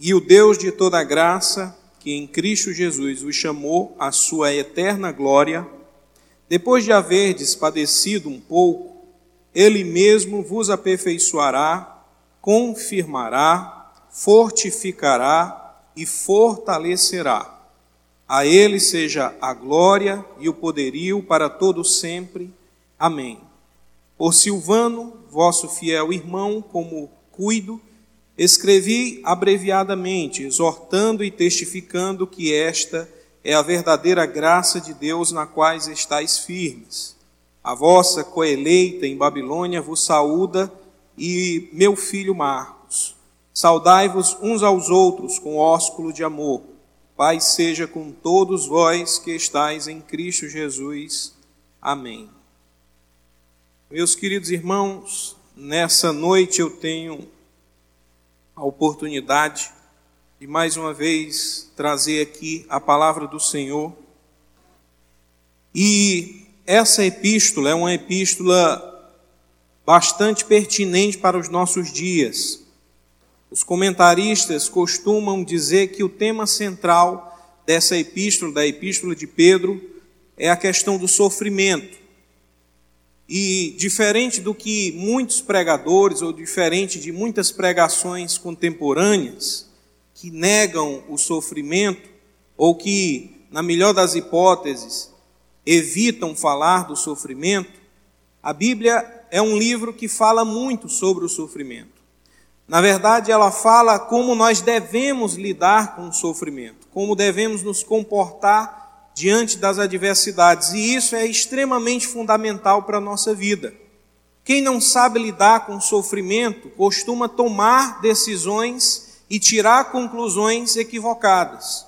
E o Deus de toda graça, que em Cristo Jesus os chamou à sua eterna glória, depois de haverdes padecido um pouco, ele mesmo vos aperfeiçoará, confirmará, fortificará e fortalecerá. A ele seja a glória e o poderio para todo sempre. Amém. Por Silvano, vosso fiel irmão, como cuido, escrevi abreviadamente, exortando e testificando que esta é a verdadeira graça de Deus na quais estáis firmes. A vossa coeleita em Babilônia vos saúda e meu filho Marcos. Saudai-vos uns aos outros com ósculo de amor. Pai seja com todos vós que estáis em Cristo Jesus. Amém. Meus queridos irmãos, nessa noite eu tenho a oportunidade de mais uma vez trazer aqui a palavra do Senhor. E essa epístola é uma epístola bastante pertinente para os nossos dias. Os comentaristas costumam dizer que o tema central dessa epístola, da epístola de Pedro, é a questão do sofrimento. E diferente do que muitos pregadores, ou diferente de muitas pregações contemporâneas, que negam o sofrimento, ou que, na melhor das hipóteses, evitam falar do sofrimento, a Bíblia é um livro que fala muito sobre o sofrimento. Na verdade, ela fala como nós devemos lidar com o sofrimento, como devemos nos comportar diante das adversidades, e isso é extremamente fundamental para a nossa vida. Quem não sabe lidar com sofrimento costuma tomar decisões e tirar conclusões equivocadas.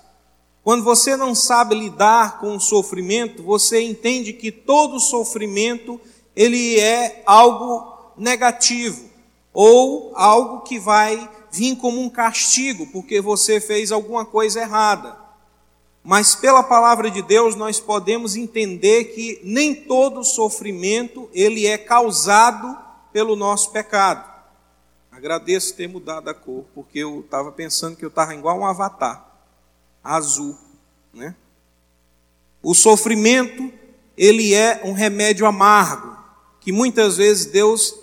Quando você não sabe lidar com o sofrimento, você entende que todo sofrimento ele é algo negativo ou algo que vai vir como um castigo porque você fez alguma coisa errada. Mas pela palavra de Deus nós podemos entender que nem todo sofrimento ele é causado pelo nosso pecado. Agradeço ter mudado a cor, porque eu estava pensando que eu estava igual um avatar, azul, né? O sofrimento, ele é um remédio amargo, que muitas vezes Deus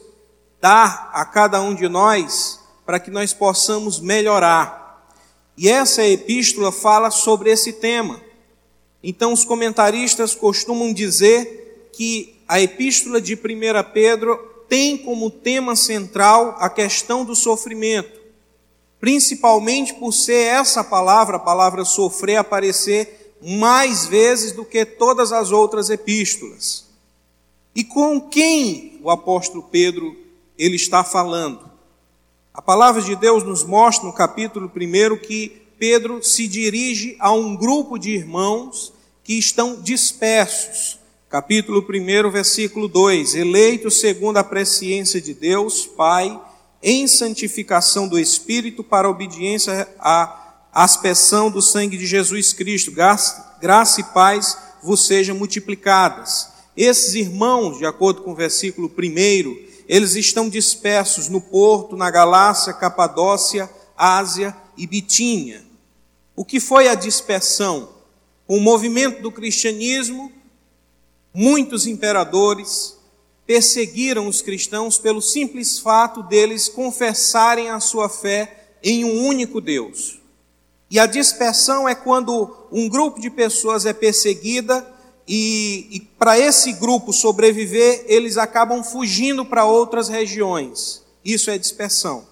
dá a cada um de nós para que nós possamos melhorar. E essa epístola fala sobre esse tema. Então, os comentaristas costumam dizer que a epístola de 1 Pedro tem como tema central a questão do sofrimento, principalmente por ser essa palavra, a palavra sofrer, aparecer mais vezes do que todas as outras epístolas. E com quem o apóstolo Pedro ele está falando? A palavra de Deus nos mostra no capítulo 1 que Pedro se dirige a um grupo de irmãos que estão dispersos. Capítulo 1, versículo 2: Eleitos segundo a presciência de Deus, Pai, em santificação do Espírito, para obediência à aspersão do sangue de Jesus Cristo, graça, graça e paz vos sejam multiplicadas. Esses irmãos, de acordo com o versículo 1, eles estão dispersos no Porto, na Galácia, Capadócia, Ásia e Bitínia. O que foi a dispersão? Com o movimento do cristianismo, muitos imperadores perseguiram os cristãos pelo simples fato deles confessarem a sua fé em um único Deus. E a dispersão é quando um grupo de pessoas é perseguida e, e para esse grupo sobreviver, eles acabam fugindo para outras regiões. Isso é dispersão.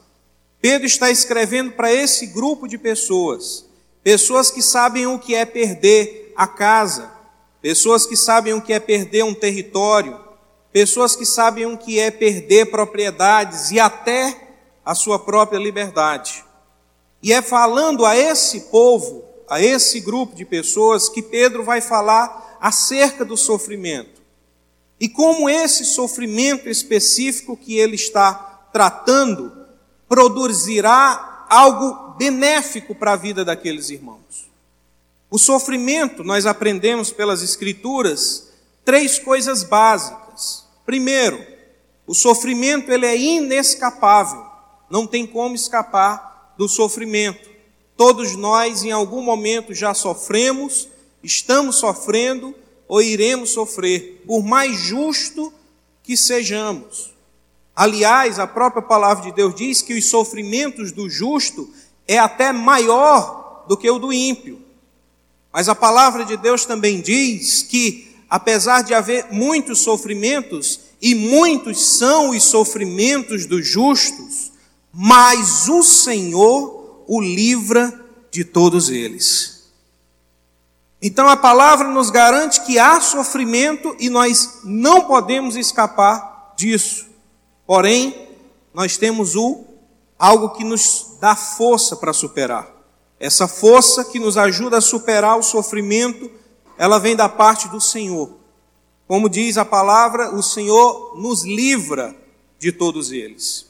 Pedro está escrevendo para esse grupo de pessoas, pessoas que sabem o que é perder a casa, pessoas que sabem o que é perder um território, pessoas que sabem o que é perder propriedades e até a sua própria liberdade. E é falando a esse povo, a esse grupo de pessoas, que Pedro vai falar acerca do sofrimento. E como esse sofrimento específico que ele está tratando produzirá algo benéfico para a vida daqueles irmãos. O sofrimento, nós aprendemos pelas Escrituras, três coisas básicas. Primeiro, o sofrimento ele é inescapável, não tem como escapar do sofrimento. Todos nós, em algum momento, já sofremos, estamos sofrendo ou iremos sofrer, por mais justo que sejamos. Aliás, a própria palavra de Deus diz que os sofrimentos do justo é até maior do que o do ímpio. Mas a palavra de Deus também diz que, apesar de haver muitos sofrimentos, e muitos são os sofrimentos dos justos, mas o Senhor o livra de todos eles. Então a palavra nos garante que há sofrimento e nós não podemos escapar disso. Porém, nós temos o algo que nos dá força para superar. Essa força que nos ajuda a superar o sofrimento, ela vem da parte do Senhor. Como diz a palavra, o Senhor nos livra de todos eles.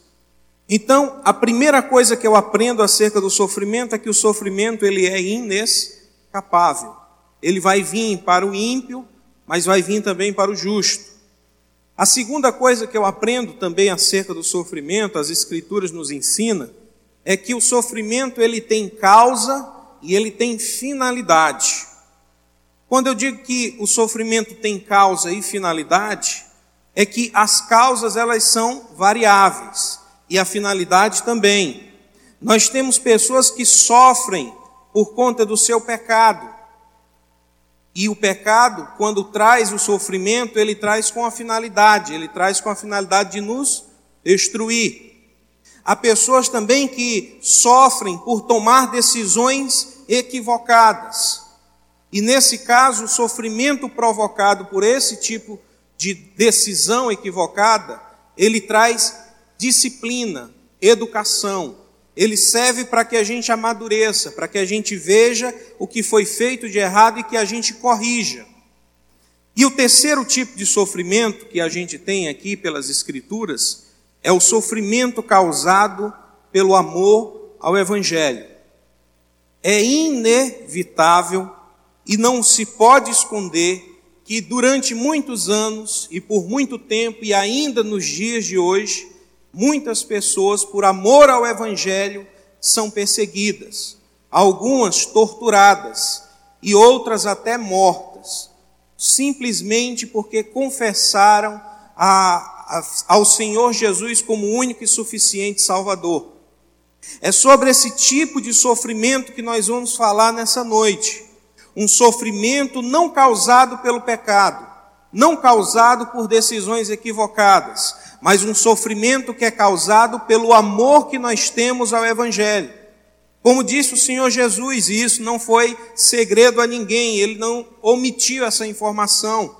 Então, a primeira coisa que eu aprendo acerca do sofrimento é que o sofrimento ele é inescapável. Ele vai vir para o ímpio, mas vai vir também para o justo. A segunda coisa que eu aprendo também acerca do sofrimento, as escrituras nos ensina, é que o sofrimento ele tem causa e ele tem finalidade. Quando eu digo que o sofrimento tem causa e finalidade, é que as causas elas são variáveis e a finalidade também. Nós temos pessoas que sofrem por conta do seu pecado. E o pecado, quando traz o sofrimento, ele traz com a finalidade, ele traz com a finalidade de nos destruir. Há pessoas também que sofrem por tomar decisões equivocadas. E nesse caso, o sofrimento provocado por esse tipo de decisão equivocada, ele traz disciplina, educação. Ele serve para que a gente amadureça, para que a gente veja o que foi feito de errado e que a gente corrija. E o terceiro tipo de sofrimento que a gente tem aqui pelas Escrituras é o sofrimento causado pelo amor ao Evangelho. É inevitável e não se pode esconder que durante muitos anos e por muito tempo, e ainda nos dias de hoje, muitas pessoas, por amor ao Evangelho, são perseguidas, algumas torturadas e outras até mortas, simplesmente porque confessaram a ao Senhor Jesus como único e suficiente Salvador. É sobre esse tipo de sofrimento que nós vamos falar nessa noite. Um sofrimento não causado pelo pecado, não causado por decisões equivocadas, mas um sofrimento que é causado pelo amor que nós temos ao Evangelho. Como disse o Senhor Jesus, e isso não foi segredo a ninguém, ele não omitiu essa informação.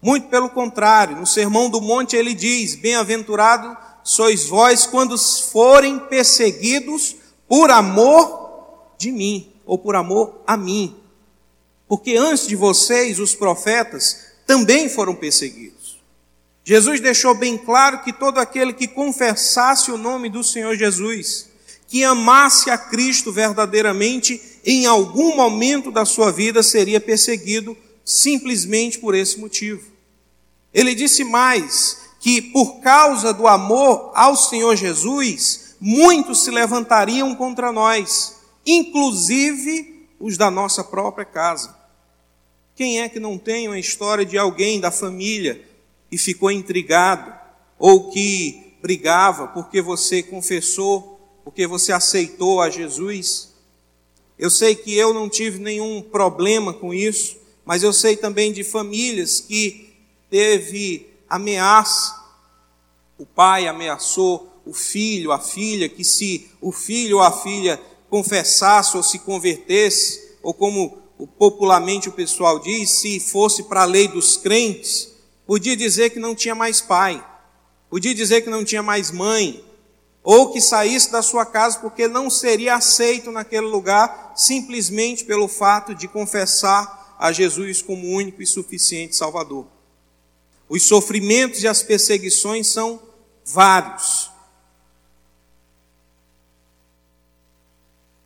Muito pelo contrário, no Sermão do Monte ele diz: Bem-aventurado sois vós quando forem perseguidos por amor de mim, ou por amor a mim. Porque antes de vocês, os profetas também foram perseguidos. Jesus deixou bem claro que todo aquele que confessasse o nome do Senhor Jesus, que amasse a Cristo verdadeiramente, em algum momento da sua vida seria perseguido simplesmente por esse motivo. Ele disse mais que por causa do amor ao Senhor Jesus, muitos se levantariam contra nós, inclusive os da nossa própria casa. Quem é que não tem uma história de alguém da família que ficou intrigado ou que brigava porque você confessou, porque você aceitou a Jesus? Eu sei que eu não tive nenhum problema com isso, mas eu sei também de famílias que teve ameaça. O pai ameaçou o filho, a filha, que se o filho ou a filha confessasse ou se convertesse, ou como popularmente o pessoal diz, se fosse para a lei dos crentes, podia dizer que não tinha mais pai, podia dizer que não tinha mais mãe, ou que saísse da sua casa porque não seria aceito naquele lugar simplesmente pelo fato de confessar a Jesus como único e suficiente Salvador. Os sofrimentos e as perseguições são vários.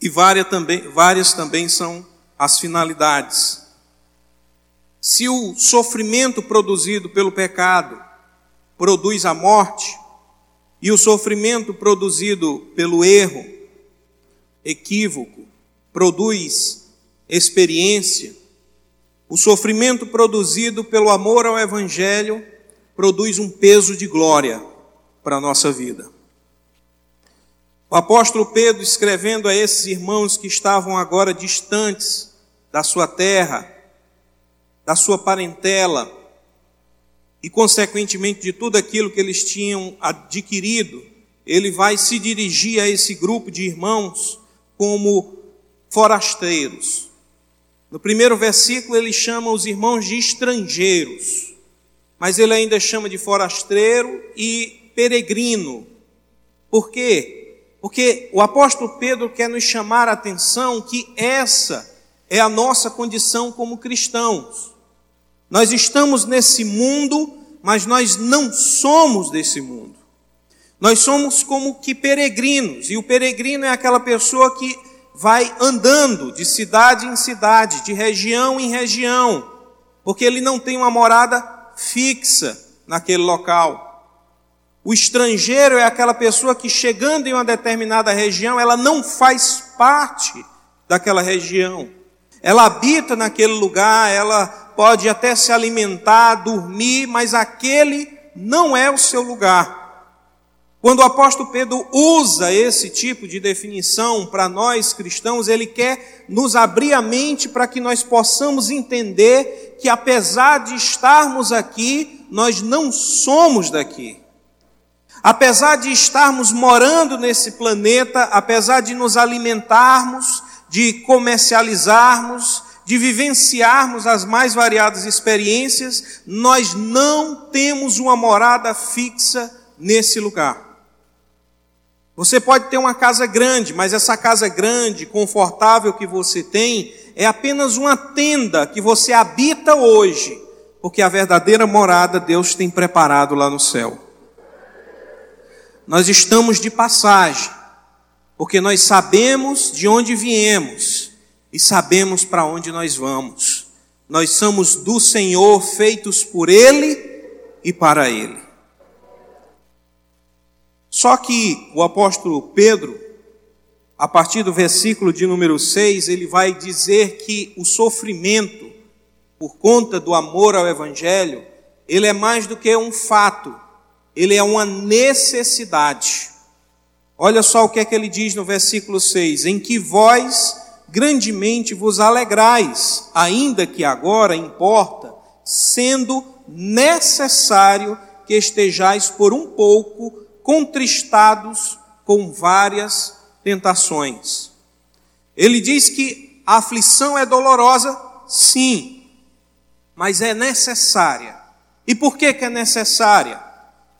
E várias também, várias também são as finalidades. Se o sofrimento produzido pelo pecado produz a morte, e o sofrimento produzido pelo erro, equívoco, produz experiência. O sofrimento produzido pelo amor ao Evangelho produz um peso de glória para a nossa vida. O apóstolo Pedro, escrevendo a esses irmãos que estavam agora distantes da sua terra, da sua parentela, e, consequentemente, de tudo aquilo que eles tinham adquirido, ele vai se dirigir a esse grupo de irmãos como forasteiros. No primeiro versículo, ele chama os irmãos de estrangeiros, mas ele ainda chama de forasteiro e peregrino. Por quê? Porque o apóstolo Pedro quer nos chamar a atenção que essa é a nossa condição como cristãos. Nós estamos nesse mundo, mas nós não somos desse mundo. Nós somos como que peregrinos, e o peregrino é aquela pessoa que vai andando de cidade em cidade, de região em região, porque ele não tem uma morada fixa naquele local. O estrangeiro é aquela pessoa que chegando em uma determinada região, ela não faz parte daquela região. Ela habita naquele lugar, ela pode até se alimentar, dormir, mas aquele não é o seu lugar. Quando o apóstolo Pedro usa esse tipo de definição para nós cristãos, ele quer nos abrir a mente para que nós possamos entender que apesar de estarmos aqui, nós não somos daqui. Apesar de estarmos morando nesse planeta, apesar de nos alimentarmos, de comercializarmos, de vivenciarmos as mais variadas experiências, nós não temos uma morada fixa nesse lugar. Você pode ter uma casa grande, mas essa casa grande, confortável que você tem, é apenas uma tenda que você habita hoje, porque a verdadeira morada Deus tem preparado lá no céu. Nós estamos de passagem, porque nós sabemos de onde viemos e sabemos para onde nós vamos. Nós somos do Senhor, feitos por Ele e para Ele. Só que o apóstolo Pedro, a partir do versículo de número 6, ele vai dizer que o sofrimento, por conta do amor ao Evangelho, ele é mais do que um fato, ele é uma necessidade. Olha só o que é que ele diz no versículo 6: Em que vós grandemente vos alegrais, ainda que agora importa, sendo necessário que estejais por um pouco contristados com várias tentações. Ele diz que a aflição é dolorosa, sim, mas é necessária. E por que, que é necessária?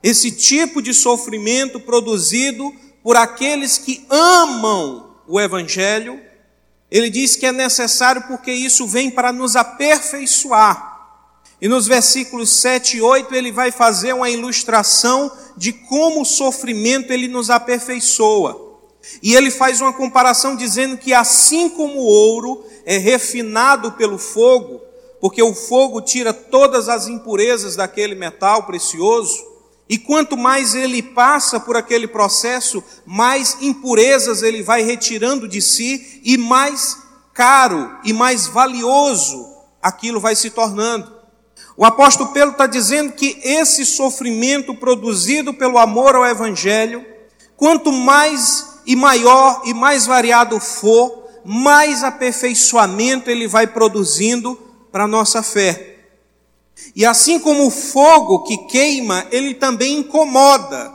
Esse tipo de sofrimento produzido por aqueles que amam o Evangelho ele diz que é necessário porque isso vem para nos aperfeiçoar. E nos versículos 7 e 8 ele vai fazer uma ilustração de como o sofrimento ele nos aperfeiçoa. E ele faz uma comparação dizendo que assim como o ouro é refinado pelo fogo, porque o fogo tira todas as impurezas daquele metal precioso, e quanto mais ele passa por aquele processo, mais impurezas ele vai retirando de si e mais caro e mais valioso aquilo vai se tornando. O apóstolo Pedro está dizendo que esse sofrimento produzido pelo amor ao Evangelho, quanto mais e maior e mais variado for, mais aperfeiçoamento ele vai produzindo para a nossa fé. E assim como o fogo que queima, ele também incomoda.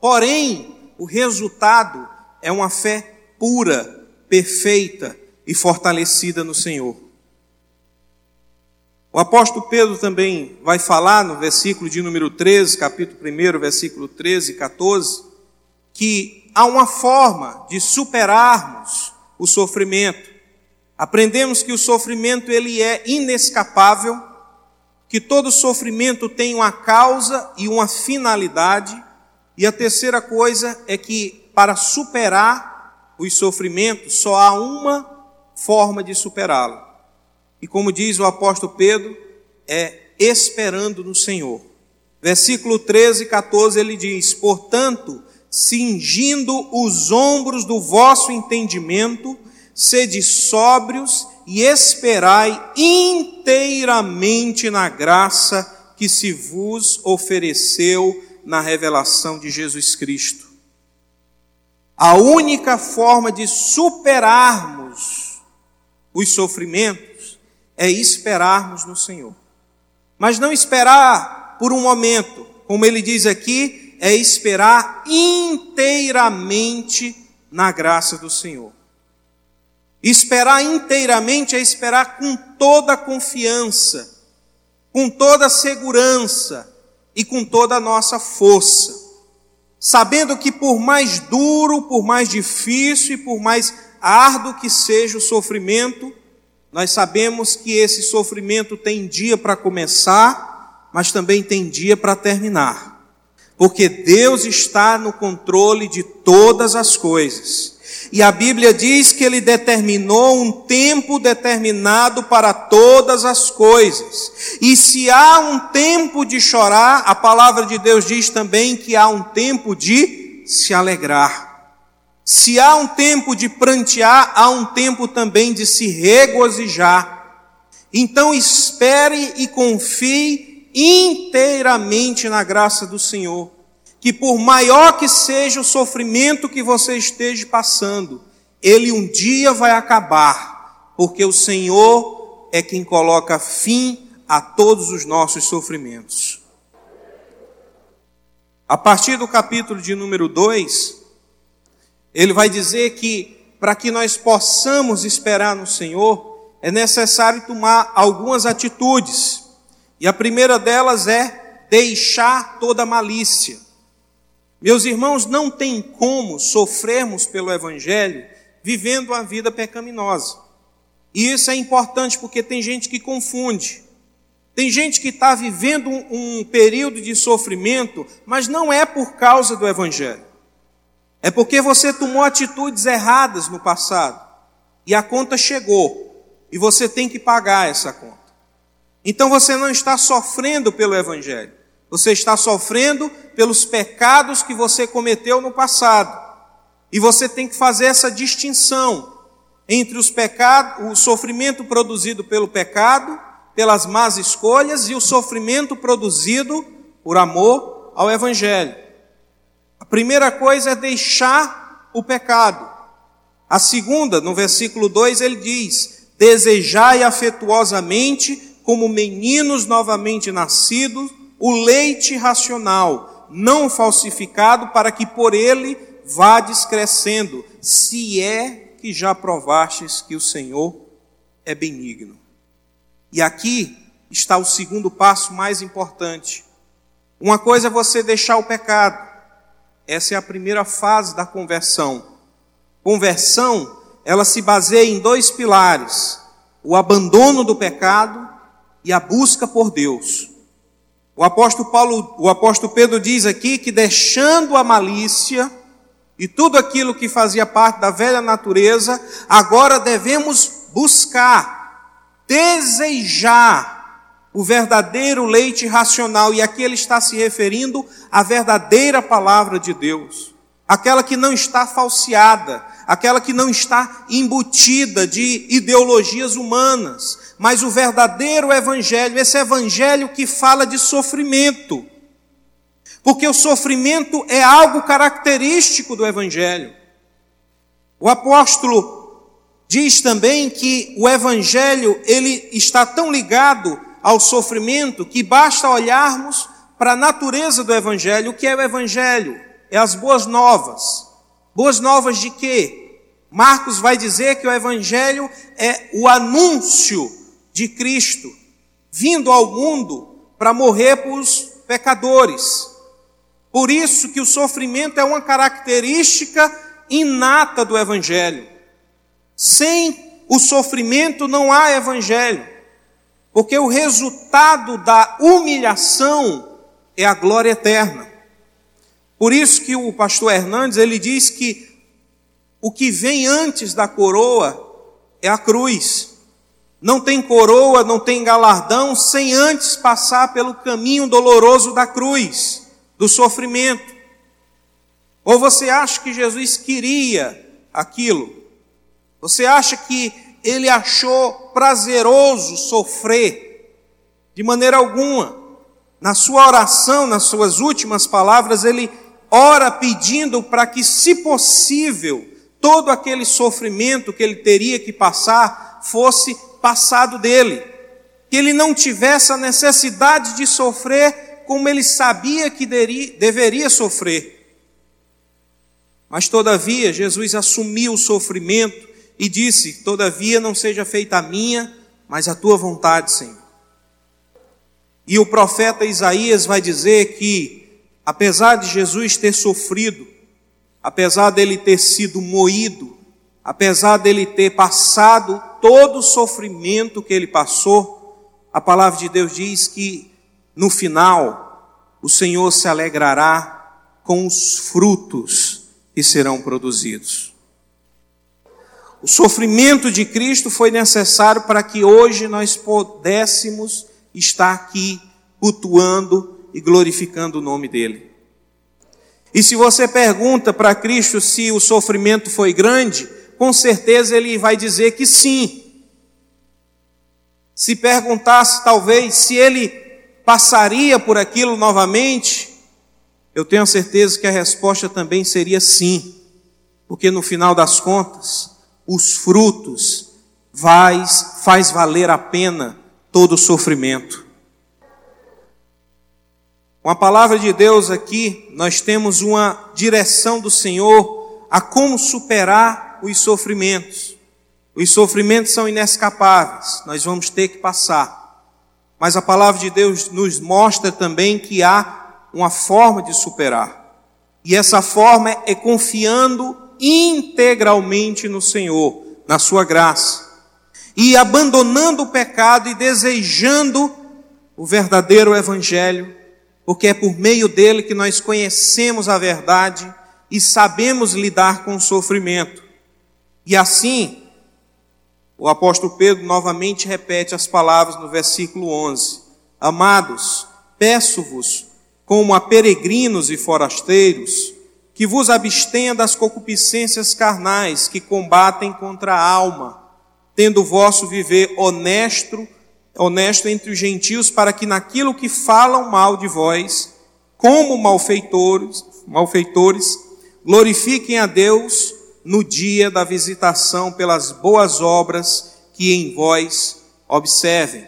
Porém, o resultado é uma fé pura, perfeita e fortalecida no Senhor. O apóstolo Pedro também vai falar no versículo de número 13, capítulo 1, versículo 13 e 14, que há uma forma de superarmos o sofrimento. Aprendemos que o sofrimento ele é inescapável que todo sofrimento tem uma causa e uma finalidade. E a terceira coisa é que para superar os sofrimentos só há uma forma de superá-lo. E como diz o apóstolo Pedro, é esperando no Senhor. Versículo 13 e 14 ele diz: Portanto, cingindo os ombros do vosso entendimento, sede sóbrios e esperai inteiramente na graça que se vos ofereceu na revelação de Jesus Cristo. A única forma de superarmos os sofrimentos é esperarmos no Senhor. Mas não esperar por um momento, como ele diz aqui, é esperar inteiramente na graça do Senhor. Esperar inteiramente é esperar com toda confiança, com toda segurança e com toda a nossa força. Sabendo que por mais duro, por mais difícil e por mais árduo que seja o sofrimento, nós sabemos que esse sofrimento tem dia para começar, mas também tem dia para terminar. Porque Deus está no controle de todas as coisas. E a Bíblia diz que ele determinou um tempo determinado para todas as coisas. E se há um tempo de chorar, a palavra de Deus diz também que há um tempo de se alegrar. Se há um tempo de prantear, há um tempo também de se regozijar. Então espere e confie inteiramente na graça do Senhor que por maior que seja o sofrimento que você esteja passando, ele um dia vai acabar, porque o Senhor é quem coloca fim a todos os nossos sofrimentos. A partir do capítulo de número 2, ele vai dizer que para que nós possamos esperar no Senhor, é necessário tomar algumas atitudes. E a primeira delas é deixar toda malícia. Meus irmãos, não tem como sofrermos pelo Evangelho vivendo uma vida pecaminosa. E isso é importante porque tem gente que confunde. Tem gente que está vivendo um, um, período de sofrimento, mas não é por causa do Evangelho. É porque você tomou atitudes erradas no passado. E a conta chegou. E você tem que pagar essa conta. Então você não está sofrendo pelo Evangelho. Você está sofrendo pelos pecados que você cometeu no passado. E você tem que fazer essa distinção entre os pecados, o sofrimento produzido pelo pecado, pelas más escolhas e o sofrimento produzido por amor ao evangelho. A primeira coisa é deixar o pecado. A segunda, no versículo 2, ele diz: Desejai afetuosamente, como meninos novamente nascidos, o leite racional, não falsificado, para que por ele vá descrescendo, se é que já provastes que o Senhor é benigno. E aqui está o segundo passo mais importante. Uma coisa é você deixar o pecado. Essa é a primeira fase da conversão. Conversão, ela se baseia em dois pilares: o abandono do pecado e a busca por Deus. O apóstolo Paulo, o apóstolo Pedro diz aqui que deixando a malícia e tudo aquilo que fazia parte da velha natureza, agora devemos buscar, desejar o verdadeiro leite racional, e aqui ele está se referindo à verdadeira palavra de Deus, aquela que não está falseada, aquela que não está embutida de ideologias humanas, mas o verdadeiro evangelho, esse evangelho que fala de sofrimento. Porque o sofrimento é algo característico do evangelho. O apóstolo diz também que o evangelho ele está tão ligado ao sofrimento que basta olharmos para a natureza do evangelho. O que é o evangelho? É as boas novas. Boas novas de quê? Marcos vai dizer que o evangelho é o anúncio de Cristo, vindo ao mundo para morrer para os pecadores. Por isso que o sofrimento é uma característica inata do Evangelho. Sem o sofrimento não há Evangelho, porque o resultado da humilhação é a glória eterna. Por isso que o pastor Hernandes ele diz que o que vem antes da coroa é a cruz não tem coroa, não tem galardão, sem antes passar pelo caminho doloroso da cruz, do sofrimento. Ou você acha que Jesus queria aquilo? Você acha que ele achou prazeroso sofrer? De maneira alguma. Na sua oração, nas suas últimas palavras, ele ora pedindo para que, se possível, todo aquele sofrimento que ele teria que passar fosse passado dele. Que ele não tivesse a necessidade de sofrer como ele sabia que deveria sofrer. Mas, todavia, Jesus assumiu o sofrimento e disse: Todavia, não seja feita a minha, mas a tua vontade, Senhor. E o profeta Isaías vai dizer que, apesar de Jesus ter sofrido, apesar dele ter sido moído, apesar dele ter passado todo o sofrimento que ele passou, a palavra de Deus diz que no final o Senhor se alegrará com os frutos que serão produzidos. O sofrimento de Cristo foi necessário para que hoje nós pudéssemos estar aqui cultuando e glorificando o nome dele. E se você pergunta para Cristo se o sofrimento foi grande, com certeza ele vai dizer que sim. Se perguntasse talvez se ele passaria por aquilo novamente, eu tenho certeza que a resposta também seria sim, porque no final das contas, os frutos faz, faz valer a pena todo o sofrimento. Com a palavra de Deus aqui, nós temos uma direção do Senhor a como superar os sofrimentos. Os sofrimentos são inescapáveis, nós vamos ter que passar. Mas a palavra de Deus nos mostra também que há uma forma de superar. E essa forma é confiando integralmente no Senhor, na Sua graça. E abandonando o pecado e desejando o verdadeiro Evangelho porque é por meio dele que nós conhecemos a verdade e sabemos lidar com o sofrimento. E assim, o apóstolo Pedro novamente repete as palavras no versículo 11: Amados, peço-vos, como a peregrinos e forasteiros, que vos abstenha das concupiscências carnais que combatem contra a alma, tendo o vosso viver honesto honesto entre os gentios, para que naquilo que falam mal de vós, como malfeitores, malfeitores, glorifiquem a Deus no dia da visitação pelas boas obras que em vós observem.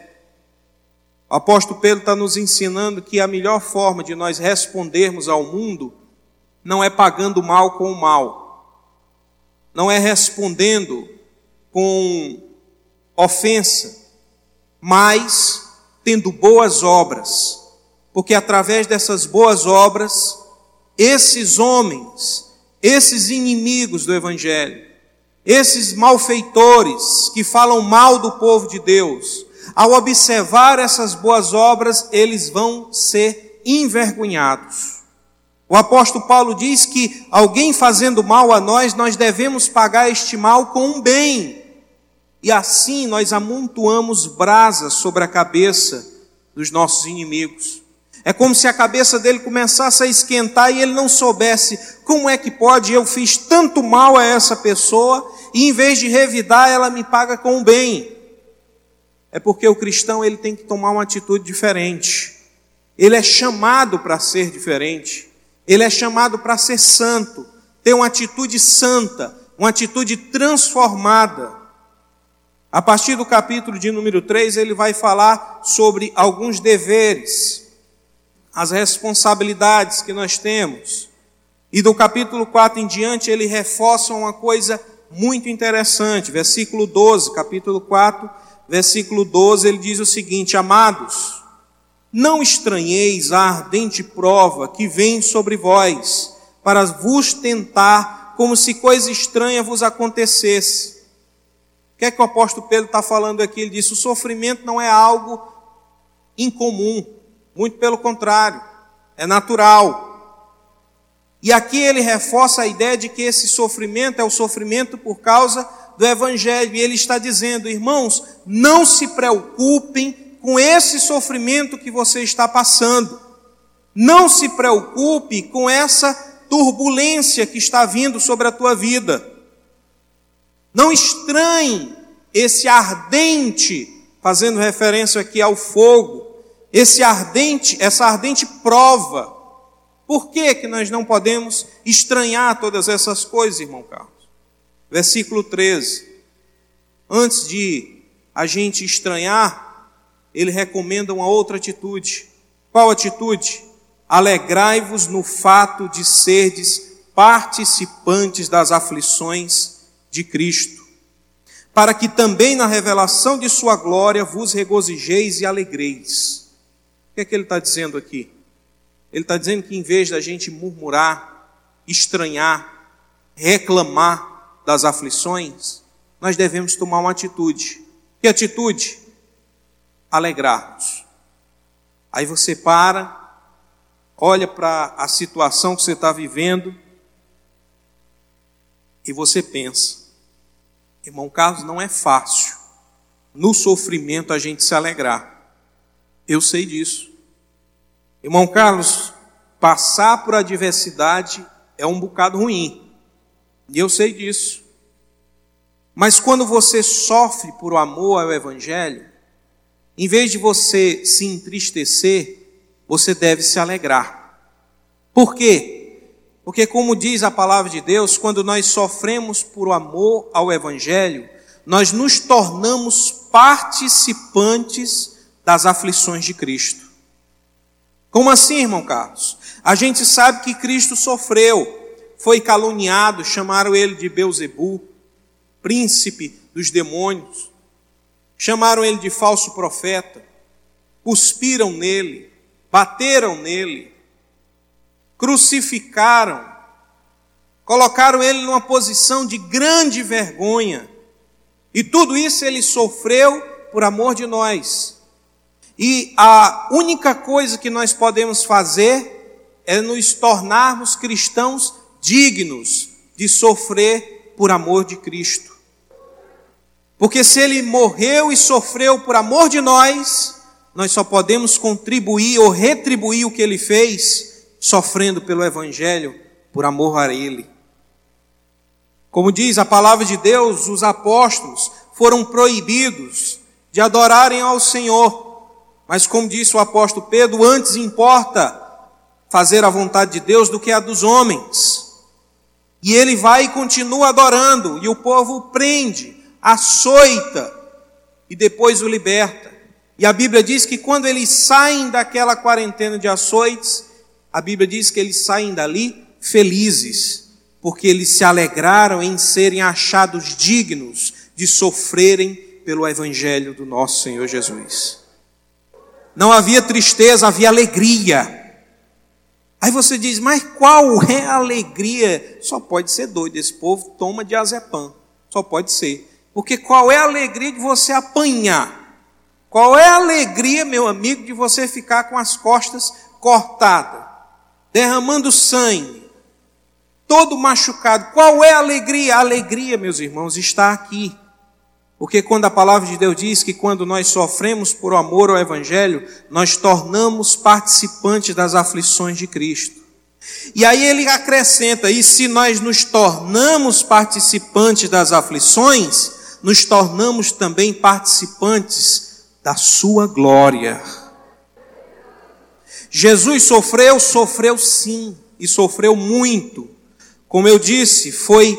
O apóstolo Pedro está nos ensinando que a melhor forma de nós respondermos ao mundo não é pagando mal com o mal, não é respondendo com ofensa, mas tendo boas obras, porque através dessas boas obras, esses homens, esses inimigos do Evangelho, esses malfeitores que falam mal do povo de Deus, ao observar essas boas obras, eles vão ser envergonhados. O apóstolo Paulo diz que alguém fazendo mal a nós, nós devemos pagar este mal com um bem. E assim nós amontoamos brasas sobre a cabeça dos nossos inimigos. É como se a cabeça dele começasse a esquentar e ele não soubesse como é que pode, eu fiz tanto mal a essa pessoa e em vez de revidar, ela me paga com o bem. É porque o cristão ele tem que tomar uma atitude diferente. Ele é chamado para ser diferente. Ele é chamado para ser santo, ter uma atitude santa, uma atitude transformada. A partir do capítulo de número 3, ele vai falar sobre alguns deveres, as responsabilidades que nós temos. E do capítulo 4 em diante, ele reforça uma coisa muito interessante. Versículo 12, capítulo 4, versículo 12, ele diz o seguinte: Amados, não estranheis a ardente prova que vem sobre vós, para vos tentar, como se coisa estranha vos acontecesse o que é que o apóstolo Pedro está falando aqui? Ele disse: o sofrimento não é algo incomum, muito pelo contrário, é natural. E aqui ele reforça a ideia de que esse sofrimento é o sofrimento por causa do Evangelho. E ele está dizendo, irmãos, não se preocupem com esse sofrimento que você está passando. Não se preocupe com essa turbulência que está vindo sobre a tua vida. Não estranhe esse ardente, fazendo referência aqui ao fogo, esse ardente, essa ardente prova. Por que, que nós não podemos estranhar todas essas coisas, irmão Carlos? Versículo 13. Antes de a gente estranhar, ele recomenda uma outra atitude. Qual atitude? Alegrai-vos no fato de serdes participantes das aflições de Cristo, para que também na revelação de Sua glória vos regozijeis e alegreis. O que é que ele está dizendo aqui? Ele está dizendo que em vez da gente murmurar, estranhar, reclamar das aflições, nós devemos tomar uma atitude. Que atitude? Alegrar-nos. Aí você para, olha para a situação que você está vivendo e você pensa, irmão Carlos, não é fácil no sofrimento a gente se alegrar. Eu sei disso. Irmão Carlos, passar por adversidade é um bocado ruim. E eu sei disso. Mas quando você sofre por amor ao Evangelho, em vez de você se entristecer, você deve se alegrar. Por quê? Porque, como diz a palavra de Deus, quando nós sofremos por amor ao Evangelho, nós nos tornamos participantes das aflições de Cristo. Como assim, irmão Carlos? A gente sabe que Cristo sofreu, foi caluniado, chamaram ele de Beuzebu, príncipe dos demônios, chamaram ele de falso profeta, cuspiram nele, bateram nele, crucificaram, colocaram ele numa posição de grande vergonha. E tudo isso ele sofreu por amor de nós. E a única coisa que nós podemos fazer é nos tornarmos cristãos dignos de sofrer por amor de Cristo. Porque se ele morreu e sofreu por amor de nós, nós só podemos contribuir ou retribuir o que ele fez sofrendo pelo Evangelho por amor a Ele. Como diz a palavra de Deus, os apóstolos foram proibidos de adorarem ao Senhor, mas como disse o apóstolo Pedro, antes importa fazer a vontade de Deus do que a dos homens. E ele vai e continua adorando, e o povo prende, açoita e depois o liberta. E a Bíblia diz que quando eles saem daquela quarentena de açoites, a Bíblia diz que eles saem dali felizes, porque eles se alegraram em serem achados dignos de sofrerem pelo Evangelho do nosso Senhor Jesus. Não havia tristeza, havia alegria. Aí você diz, mas qual é a alegria? Só pode ser doido, esse povo toma de azepam, só pode ser. Porque qual é a alegria de você apanhar? Qual é a alegria, meu amigo, de você ficar com as costas cortadas? Derramando sangue, todo machucado. Qual é a alegria? A alegria, meus irmãos, está aqui. Porque quando a palavra de Deus diz que quando nós sofremos por amor ao Evangelho, nós tornamos participantes das aflições de Cristo. E aí ele acrescenta: e se nós nos tornamos participantes das aflições, nos tornamos também participantes da Sua glória. Jesus sofreu, sofreu sim, e sofreu muito. Como eu disse, foi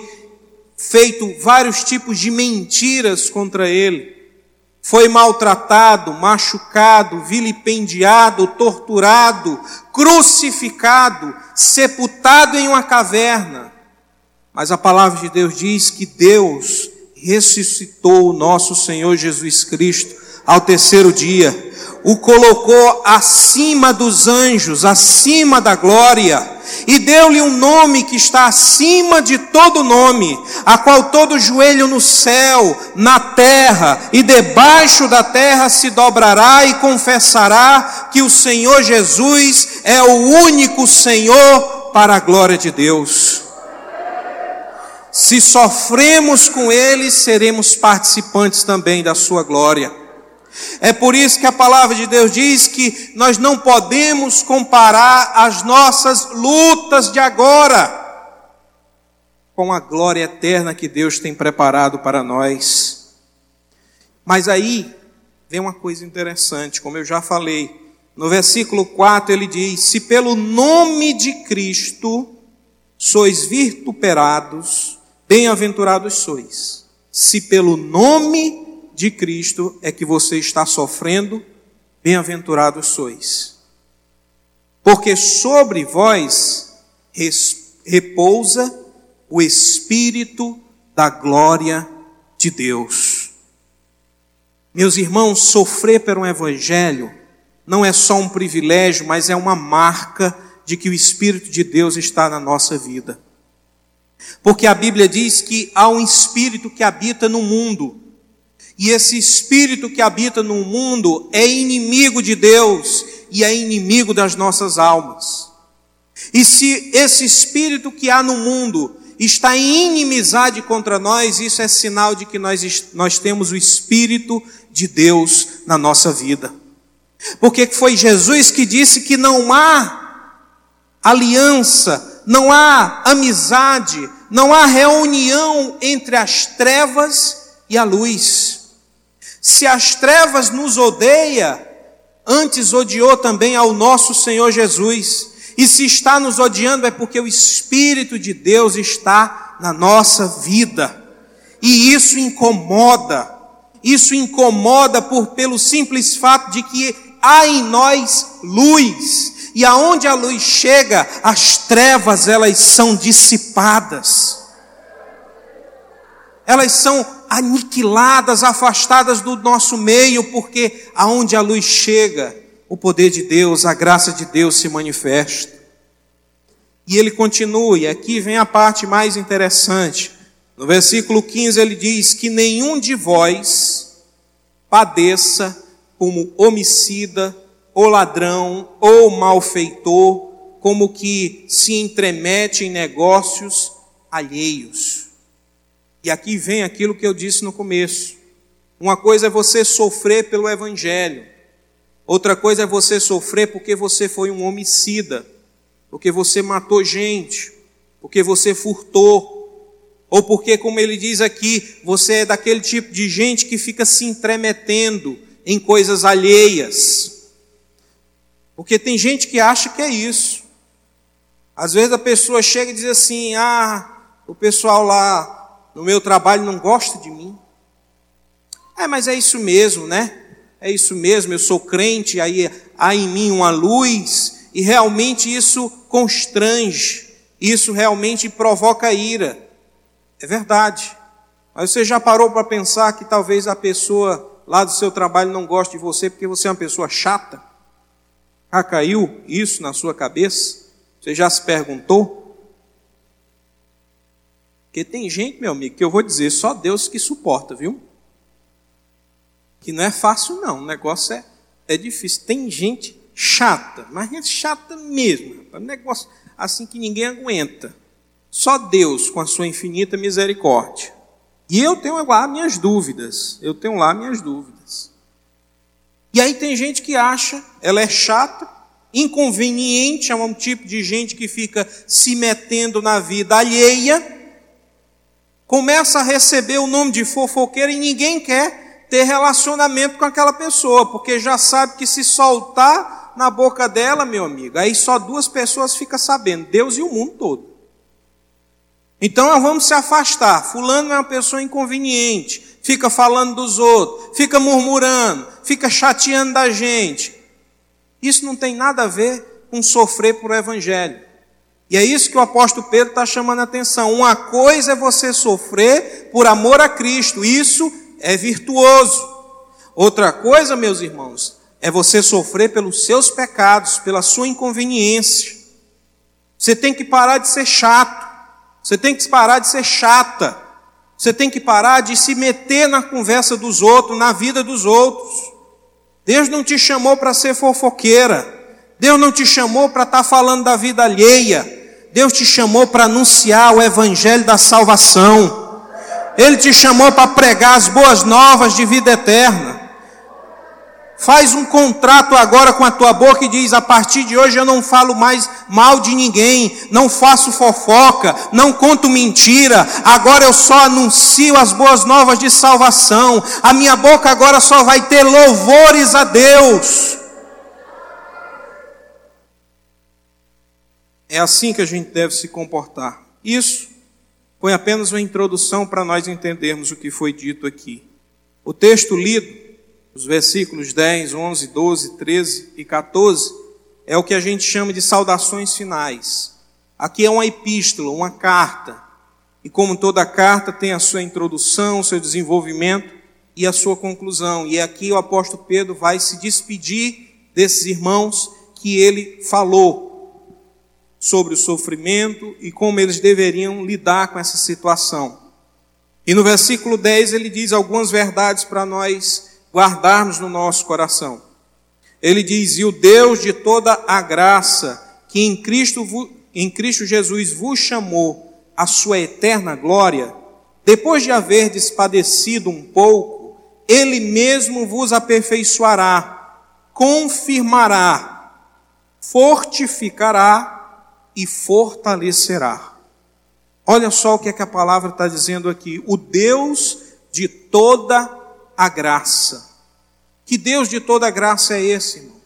feito vários tipos de mentiras contra ele. Foi maltratado, machucado, vilipendiado, torturado, crucificado, sepultado em uma caverna. Mas a palavra de Deus diz que Deus ressuscitou o nosso Senhor Jesus Cristo ao terceiro dia o colocou acima dos anjos, acima da glória, e deu-lhe um nome que está acima de todo nome, a qual todo joelho no céu, na terra e debaixo da terra se dobrará e confessará que o Senhor Jesus é o único Senhor para a glória de Deus. Se sofremos com Ele, seremos participantes também da Sua glória. É por isso que a palavra de Deus diz que nós não podemos comparar as nossas lutas de agora com a glória eterna que Deus tem preparado para nós. Mas aí vem uma coisa interessante, como eu já falei. No versículo 4 ele diz: Se pelo nome de Cristo sois vituperados, bem-aventurados sois. Se pelo nome de Cristo é que você está sofrendo, bem-aventurados sois. Porque sobre vós repousa o Espírito da glória de Deus. Meus irmãos, sofrer pelo Evangelho não é só um privilégio, mas é uma marca de que o Espírito de Deus está na nossa vida. Porque a Bíblia diz que há um Espírito que habita no mundo, e esse Espírito que habita no mundo é inimigo de Deus e é inimigo das nossas almas. E se esse Espírito que há no mundo está em inimizade contra nós, isso é sinal de que nós, nós temos o Espírito de Deus na nossa vida. Porque foi Jesus que disse que não há aliança, não há amizade, não há reunião entre as trevas e a luz. Se as trevas nos odeia, antes odiou também ao nosso Senhor Jesus. E se está nos odiando é porque o Espírito de Deus está na nossa vida. E isso incomoda. Isso incomoda por pelo simples fato de que há em nós luz. E aonde a luz chega, as trevas elas são dissipadas. Elas são aniquiladas, afastadas do nosso meio, porque aonde a luz chega, o poder de Deus, a graça de Deus se manifesta. E ele continua, e aqui vem a parte mais interessante. No versículo 15 ele diz: Que nenhum de vós padeça como homicida, ou ladrão, ou malfeitor, como que se entremete em negócios alheios. E aqui vem aquilo que eu disse no começo. Uma coisa é você sofrer pelo Evangelho, Outra coisa é você sofrer porque você foi um homicida, porque você matou gente, porque você furtou, ou porque, como ele diz aqui, você é daquele tipo de gente que fica se entremetendo em coisas alheias. Porque tem gente que acha que é isso. Às vezes a pessoa chega e diz assim: Ah, o pessoal lá no meu trabalho não gosta de mim. É, mas é isso mesmo, né? é isso mesmo, eu sou crente, aí há em mim uma luz, e realmente isso constrange, isso realmente provoca ira. É verdade. Mas você já parou para pensar que talvez a pessoa lá do seu trabalho não goste de você porque você é uma pessoa chata? Já caiu isso na sua cabeça? Você já se perguntou? Porque tem gente, meu amigo, que eu vou dizer, só Deus que suporta, viu? que não é fácil, não. O negócio é, é difícil. Tem gente chata, mas é chata mesmo. É um negócio assim que ninguém aguenta. Só Deus, com a sua infinita misericórdia. E eu tenho lá minhas dúvidas. Eu tenho lá minhas dúvidas. E aí tem gente que acha, ela é chata, inconveniente, é um tipo de gente que fica se metendo na vida alheia, começa a receber o nome de fofoqueira e ninguém quer ter relacionamento com aquela pessoa, porque já sabe que se soltar na boca dela, meu amigo, aí só duas pessoas ficam sabendo, Deus e o mundo todo. Então nós vamos se afastar. Fulano é uma pessoa inconveniente, fica falando dos outros, fica murmurando, fica chateando da gente. Isso não tem nada a ver com sofrer por evangelho. E é isso que o apóstolo Pedro está chamando a atenção. Uma coisa é você sofrer por amor a Cristo, isso é virtuoso. Outra coisa, meus irmãos, é você sofrer pelos seus pecados, pela sua inconveniência. Você tem que parar de ser chato. Você tem que parar de ser chata. Você tem que parar de se meter na conversa dos outros, na vida dos outros. Deus não te chamou para ser fofoqueira. Deus não te chamou para estar tá falando da vida alheia. Deus te chamou para anunciar o evangelho da salvação. Ele te chamou para pregar as boas novas de vida eterna. Faz um contrato agora com a tua boca e diz: a partir de hoje eu não falo mais mal de ninguém, não faço fofoca, não conto mentira, agora eu só anuncio as boas novas de salvação. A minha boca agora só vai ter louvores a Deus. É assim que a gente deve se comportar. Isso foi apenas uma introdução para nós entendermos o que foi dito aqui. O texto lido os versículos 10, 11, 12, 13 e 14, é o que a gente chama de saudações finais. Aqui é uma epístola, uma carta. E como toda carta tem a sua introdução, o seu desenvolvimento e a sua conclusão. E aqui o apóstolo Pedro vai se despedir desses irmãos que ele falou sobre o sofrimento e como eles deveriam lidar com essa situação. E no versículo 10 ele diz algumas verdades para nós guardarmos no nosso coração. Ele diz: E o Deus de toda a graça, que em Cristo, em Cristo Jesus vos chamou a sua eterna glória, depois de haver despadecido um pouco, Ele mesmo vos aperfeiçoará, confirmará, fortificará e fortalecerá. Olha só o que, é que a palavra está dizendo aqui. O Deus de toda a graça. Que Deus de toda graça é esse, irmão?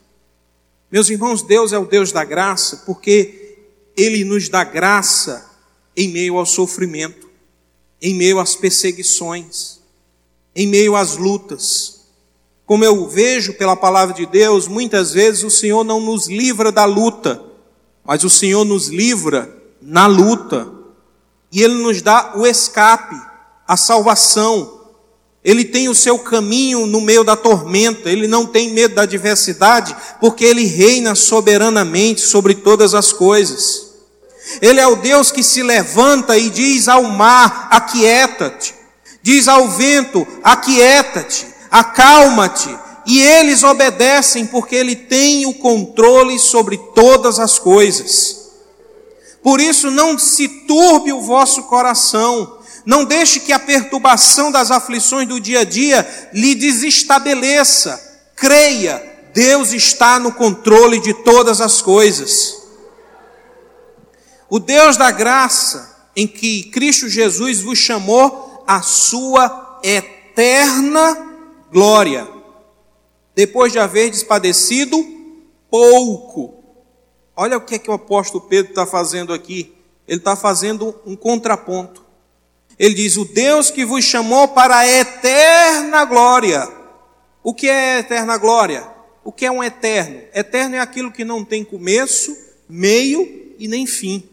Meus irmãos, Deus é o Deus da graça porque Ele nos dá graça em meio ao sofrimento, em meio às perseguições, em meio às lutas. Como eu vejo pela palavra de Deus, muitas vezes o Senhor não nos livra da luta, mas o Senhor nos livra na luta. E Ele nos dá o escape, a salvação, ele tem o seu caminho no meio da tormenta, ele não tem medo da adversidade, porque ele reina soberanamente sobre todas as coisas. Ele é o Deus que se levanta e diz ao mar: aquieta-te, diz ao vento: aquieta-te, acalma-te, e eles obedecem porque ele tem o controle sobre todas as coisas. Por isso, não se turbe o vosso coração, não deixe que a perturbação das aflições do dia a dia lhe desestabeleça. Creia, Deus está no controle de todas as coisas. O Deus da graça, em que Cristo Jesus vos chamou a sua eterna glória, depois de haver despadecido pouco. Olha o que é que o apóstolo Pedro está fazendo aqui. Ele está fazendo um contraponto. Ele diz: O Deus que vos chamou para a eterna glória. O que é eterna glória? O que é um eterno? Eterno é aquilo que não tem começo, meio e nem fim.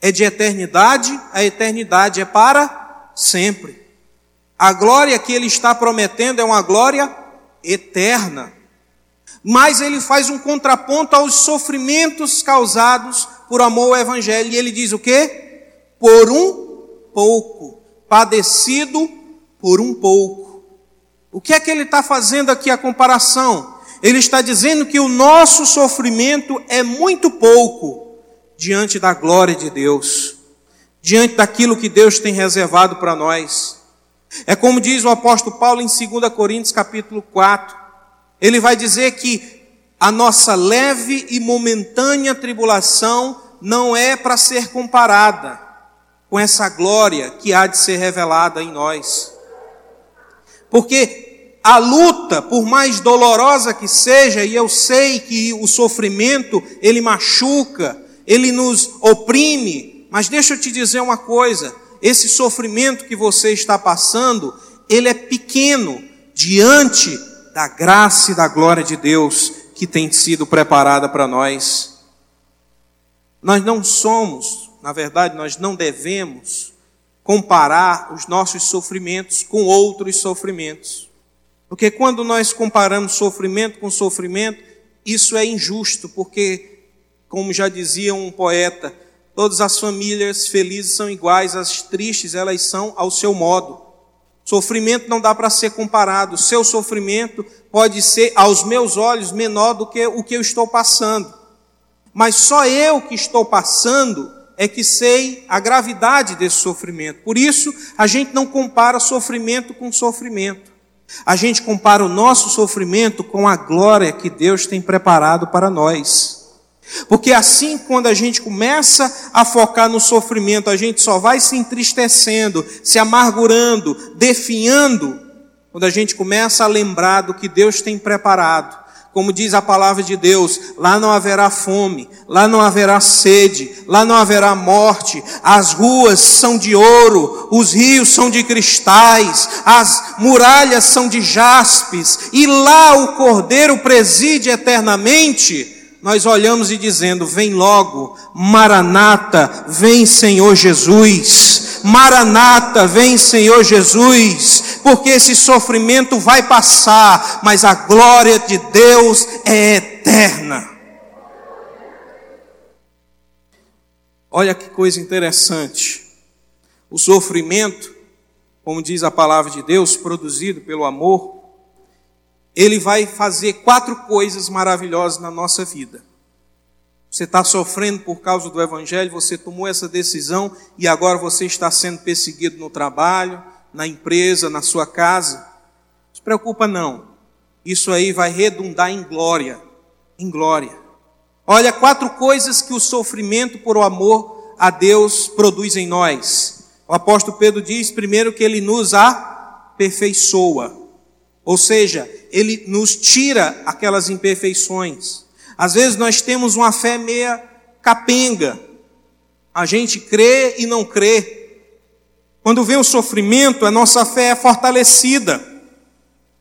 É de eternidade, a eternidade é para sempre. A glória que ele está prometendo é uma glória eterna. Mas ele faz um contraponto aos sofrimentos causados por amor ao evangelho. E ele diz o quê? Por um pouco, padecido por um pouco. O que é que ele está fazendo aqui a comparação? Ele está dizendo que o nosso sofrimento é muito pouco diante da glória de Deus, diante daquilo que Deus tem reservado para nós. É como diz o apóstolo Paulo em 2 Coríntios capítulo 4. Ele vai dizer que a nossa leve e momentânea tribulação não é para ser comparada com essa glória que há de ser revelada em nós. Porque a luta, por mais dolorosa que seja, e eu sei que o sofrimento, ele machuca, ele nos oprime, mas deixa eu te dizer uma coisa: esse sofrimento que você está passando, ele é pequeno diante da graça e da glória de Deus que tem sido preparada para nós. Nós não somos na verdade, nós não devemos comparar os nossos sofrimentos com outros sofrimentos. Porque quando nós comparamos sofrimento com sofrimento, isso é injusto, porque, como já dizia um poeta, todas as famílias felizes são iguais, as tristes elas são ao seu modo. Sofrimento não dá para ser comparado. Seu sofrimento pode ser, aos meus olhos, menor do que o que eu estou passando. Mas só eu que estou passando é que sei a gravidade desse sofrimento. Por isso, a gente não compara sofrimento com sofrimento. A gente compara o nosso sofrimento com a glória que Deus tem preparado para nós. Porque assim, quando a gente começa a focar no sofrimento, a gente só vai se entristecendo, se amargurando, definhando, quando a gente começa a lembrar do que Deus tem preparado. Como diz a palavra de Deus, lá não haverá fome, lá não haverá sede, lá não haverá morte, as ruas são de ouro, os rios são de cristais, as muralhas são de jaspes, e lá o cordeiro preside eternamente nós olhamos e dizendo: Vem logo, Maranata, vem Senhor Jesus, Maranata, vem Senhor Jesus, porque esse sofrimento vai passar, mas a glória de Deus é eterna. Olha que coisa interessante. O sofrimento, como diz a palavra de Deus, produzido pelo amor, ele vai fazer quatro coisas maravilhosas na nossa vida. Você está sofrendo por causa do Evangelho, você tomou essa decisão e agora você está sendo perseguido no trabalho, na empresa, na sua casa. Não se preocupa, não. Isso aí vai redundar em glória. Em glória. Olha, quatro coisas que o sofrimento por o amor a Deus produz em nós. O apóstolo Pedro diz, primeiro, que ele nos aperfeiçoa. Ou seja, ele nos tira aquelas imperfeições. Às vezes nós temos uma fé meia capenga. A gente crê e não crê. Quando vem o sofrimento, a nossa fé é fortalecida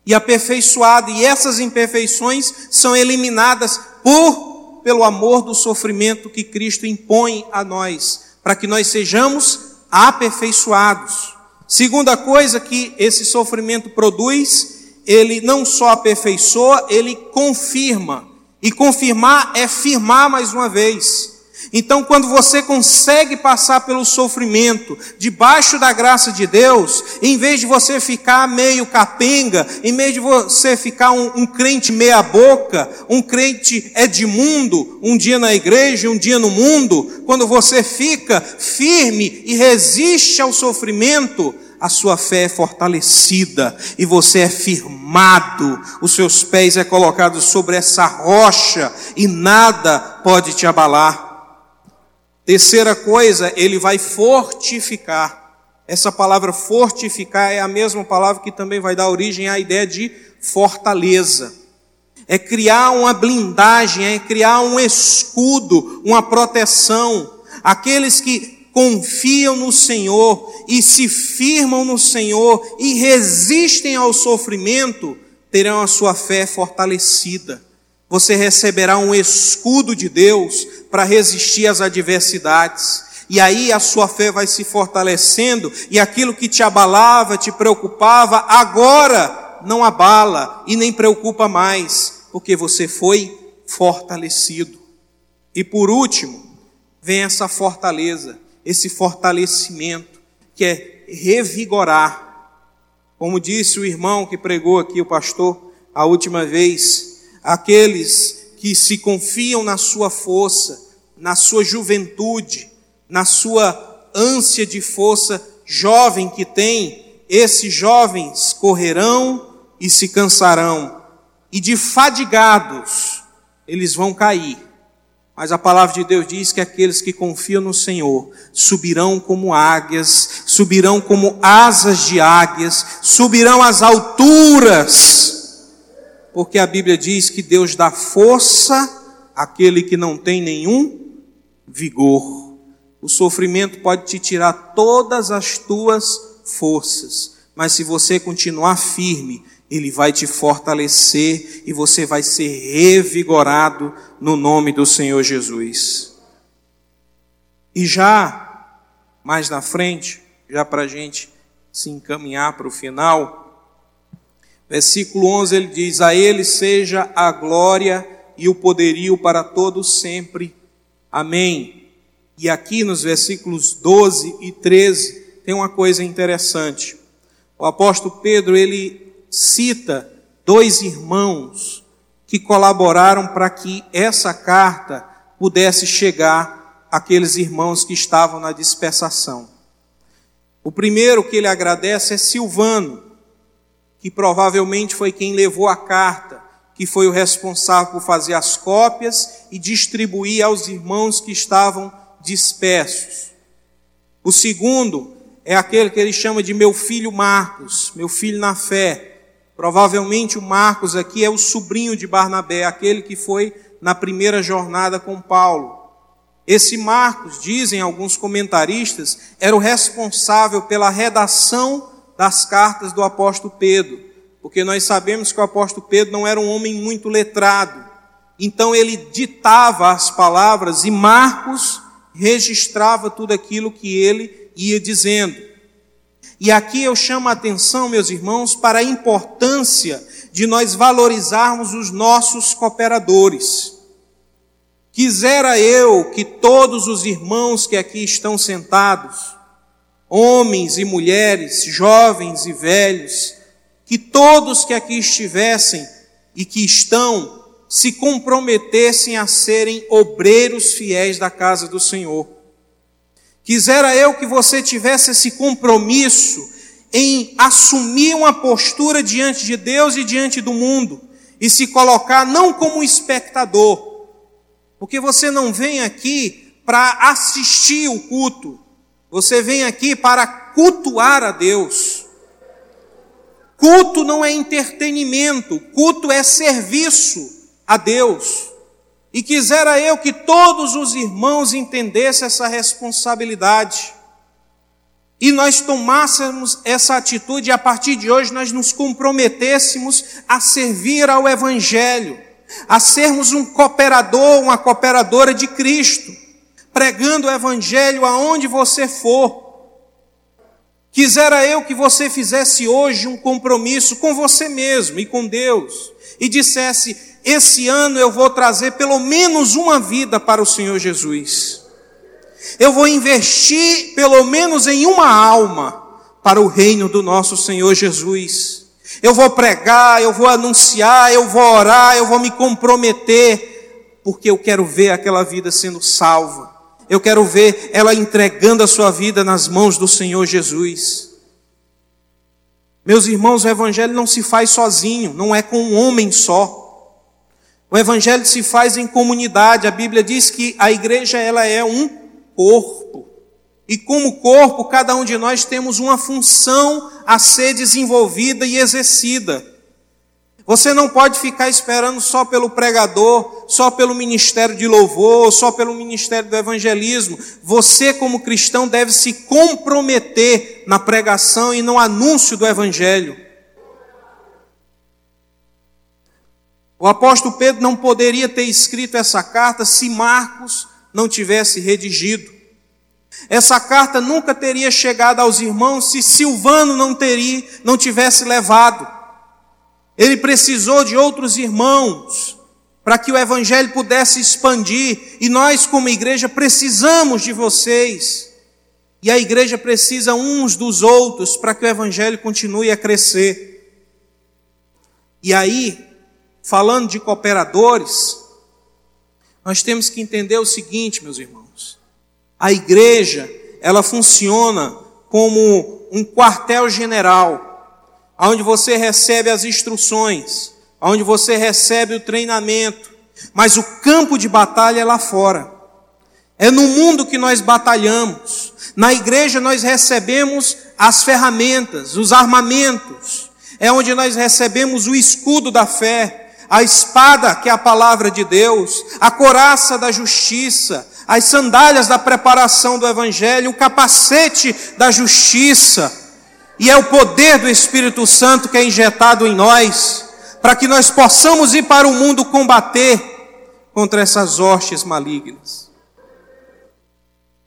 e aperfeiçoada, e essas imperfeições são eliminadas por pelo amor do sofrimento que Cristo impõe a nós, para que nós sejamos aperfeiçoados. Segunda coisa que esse sofrimento produz ele não só aperfeiçoa, ele confirma. E confirmar é firmar mais uma vez. Então, quando você consegue passar pelo sofrimento debaixo da graça de Deus, em vez de você ficar meio capenga, em vez de você ficar um, um crente meia-boca, um crente Edmundo, um dia na igreja, um dia no mundo, quando você fica firme e resiste ao sofrimento, a sua fé é fortalecida e você é firmado, os seus pés é colocados sobre essa rocha e nada pode te abalar. Terceira coisa, ele vai fortificar. Essa palavra fortificar é a mesma palavra que também vai dar origem à ideia de fortaleza. É criar uma blindagem, é criar um escudo, uma proteção. Aqueles que confiam no Senhor e se firmam no Senhor e resistem ao sofrimento, terão a sua fé fortalecida. Você receberá um escudo de Deus para resistir às adversidades. E aí a sua fé vai se fortalecendo e aquilo que te abalava, te preocupava, agora não abala e nem preocupa mais, porque você foi fortalecido. E por último, vem essa fortaleza esse fortalecimento, que é revigorar. Como disse o irmão que pregou aqui, o pastor, a última vez, aqueles que se confiam na sua força, na sua juventude, na sua ânsia de força jovem que tem, esses jovens correrão e se cansarão, e de fadigados eles vão cair mas a palavra de Deus diz que aqueles que confiam no Senhor subirão como águias, subirão como asas de águias, subirão às alturas, porque a Bíblia diz que Deus dá força àquele que não tem nenhum vigor. O sofrimento pode te tirar todas as tuas forças, mas se você continuar firme, ele vai te fortalecer e você vai ser revigorado no nome do Senhor Jesus. E já mais na frente, já para a gente se encaminhar para o final, versículo 11 ele diz: A Ele seja a glória e o poderio para todos sempre. Amém. E aqui nos versículos 12 e 13 tem uma coisa interessante. O apóstolo Pedro, ele cita dois irmãos que colaboraram para que essa carta pudesse chegar àqueles irmãos que estavam na dispersação. O primeiro que ele agradece é Silvano, que provavelmente foi quem levou a carta, que foi o responsável por fazer as cópias e distribuir aos irmãos que estavam dispersos. O segundo é aquele que ele chama de meu filho Marcos, meu filho na fé. Provavelmente o Marcos aqui é o sobrinho de Barnabé, aquele que foi na primeira jornada com Paulo. Esse Marcos, dizem alguns comentaristas, era o responsável pela redação das cartas do apóstolo Pedro, porque nós sabemos que o apóstolo Pedro não era um homem muito letrado. Então ele ditava as palavras e Marcos registrava tudo aquilo que ele ia dizendo. E aqui eu chamo a atenção, meus irmãos, para a importância de nós valorizarmos os nossos cooperadores. Quisera eu que todos os irmãos que aqui estão sentados, homens e mulheres, jovens e velhos, que todos que aqui estivessem e que estão, se comprometessem a serem obreiros fiéis da casa do Senhor. Quisera eu que você tivesse esse compromisso em assumir uma postura diante de Deus e diante do mundo e se colocar não como espectador, porque você não vem aqui para assistir o culto, você vem aqui para cultuar a Deus. Culto não é entretenimento, culto é serviço a Deus. E quisera eu que todos os irmãos entendessem essa responsabilidade. E nós tomássemos essa atitude e a partir de hoje nós nos comprometêssemos a servir ao Evangelho, a sermos um cooperador, uma cooperadora de Cristo, pregando o Evangelho aonde você for. Quisera eu que você fizesse hoje um compromisso com você mesmo e com Deus e dissesse: esse ano eu vou trazer pelo menos uma vida para o Senhor Jesus. Eu vou investir pelo menos em uma alma para o reino do nosso Senhor Jesus. Eu vou pregar, eu vou anunciar, eu vou orar, eu vou me comprometer, porque eu quero ver aquela vida sendo salva. Eu quero ver ela entregando a sua vida nas mãos do Senhor Jesus. Meus irmãos, o Evangelho não se faz sozinho, não é com um homem só. O evangelho se faz em comunidade. A Bíblia diz que a igreja ela é um corpo. E como corpo, cada um de nós temos uma função a ser desenvolvida e exercida. Você não pode ficar esperando só pelo pregador, só pelo ministério de louvor, só pelo ministério do evangelismo. Você, como cristão, deve se comprometer na pregação e no anúncio do evangelho. O apóstolo Pedro não poderia ter escrito essa carta se Marcos não tivesse redigido. Essa carta nunca teria chegado aos irmãos se Silvano não teria, não tivesse levado. Ele precisou de outros irmãos para que o evangelho pudesse expandir, e nós como igreja precisamos de vocês. E a igreja precisa uns dos outros para que o evangelho continue a crescer. E aí, falando de cooperadores, nós temos que entender o seguinte, meus irmãos. A igreja, ela funciona como um quartel-general, onde você recebe as instruções, onde você recebe o treinamento, mas o campo de batalha é lá fora. É no mundo que nós batalhamos. Na igreja nós recebemos as ferramentas, os armamentos. É onde nós recebemos o escudo da fé a espada, que é a palavra de Deus, a coraça da justiça, as sandálias da preparação do Evangelho, o capacete da justiça, e é o poder do Espírito Santo que é injetado em nós, para que nós possamos ir para o mundo combater contra essas hostes malignas.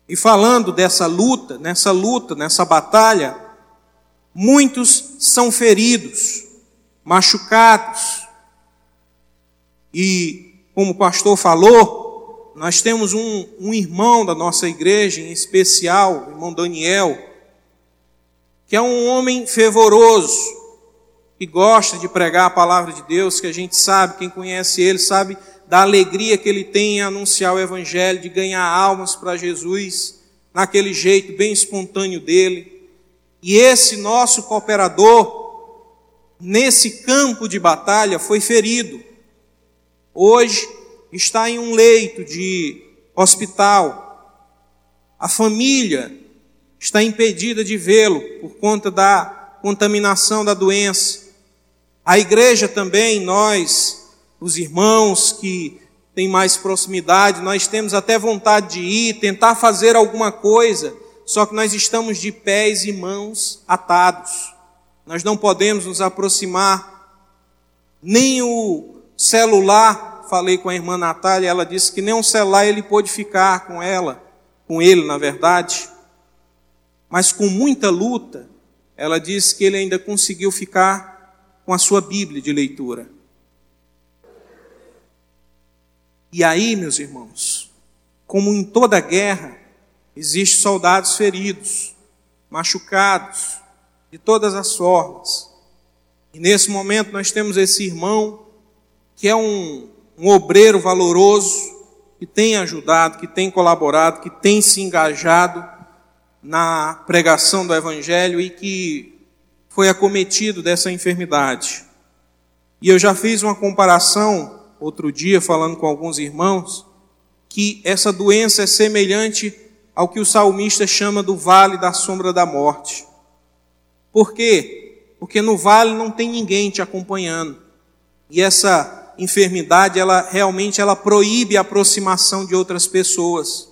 E falando dessa luta, nessa luta, nessa batalha, muitos são feridos, machucados, e, como o pastor falou, nós temos um, um irmão da nossa igreja, em especial, o irmão Daniel, que é um homem fervoroso, que gosta de pregar a palavra de Deus, que a gente sabe, quem conhece ele sabe da alegria que ele tem em anunciar o Evangelho, de ganhar almas para Jesus, naquele jeito bem espontâneo dele. E esse nosso cooperador, nesse campo de batalha, foi ferido. Hoje está em um leito de hospital. A família está impedida de vê-lo por conta da contaminação da doença. A igreja também, nós, os irmãos que têm mais proximidade, nós temos até vontade de ir, tentar fazer alguma coisa, só que nós estamos de pés e mãos atados. Nós não podemos nos aproximar, nem o celular, falei com a irmã Natália, ela disse que nem um celular ele pôde ficar com ela, com ele, na verdade. Mas com muita luta, ela disse que ele ainda conseguiu ficar com a sua Bíblia de leitura. E aí, meus irmãos, como em toda guerra, existem soldados feridos, machucados, de todas as formas. E nesse momento nós temos esse irmão que é um, um obreiro valoroso, que tem ajudado, que tem colaborado, que tem se engajado na pregação do Evangelho e que foi acometido dessa enfermidade. E eu já fiz uma comparação outro dia, falando com alguns irmãos, que essa doença é semelhante ao que o salmista chama do vale da sombra da morte. Por quê? Porque no vale não tem ninguém te acompanhando. E essa enfermidade, ela realmente ela proíbe a aproximação de outras pessoas.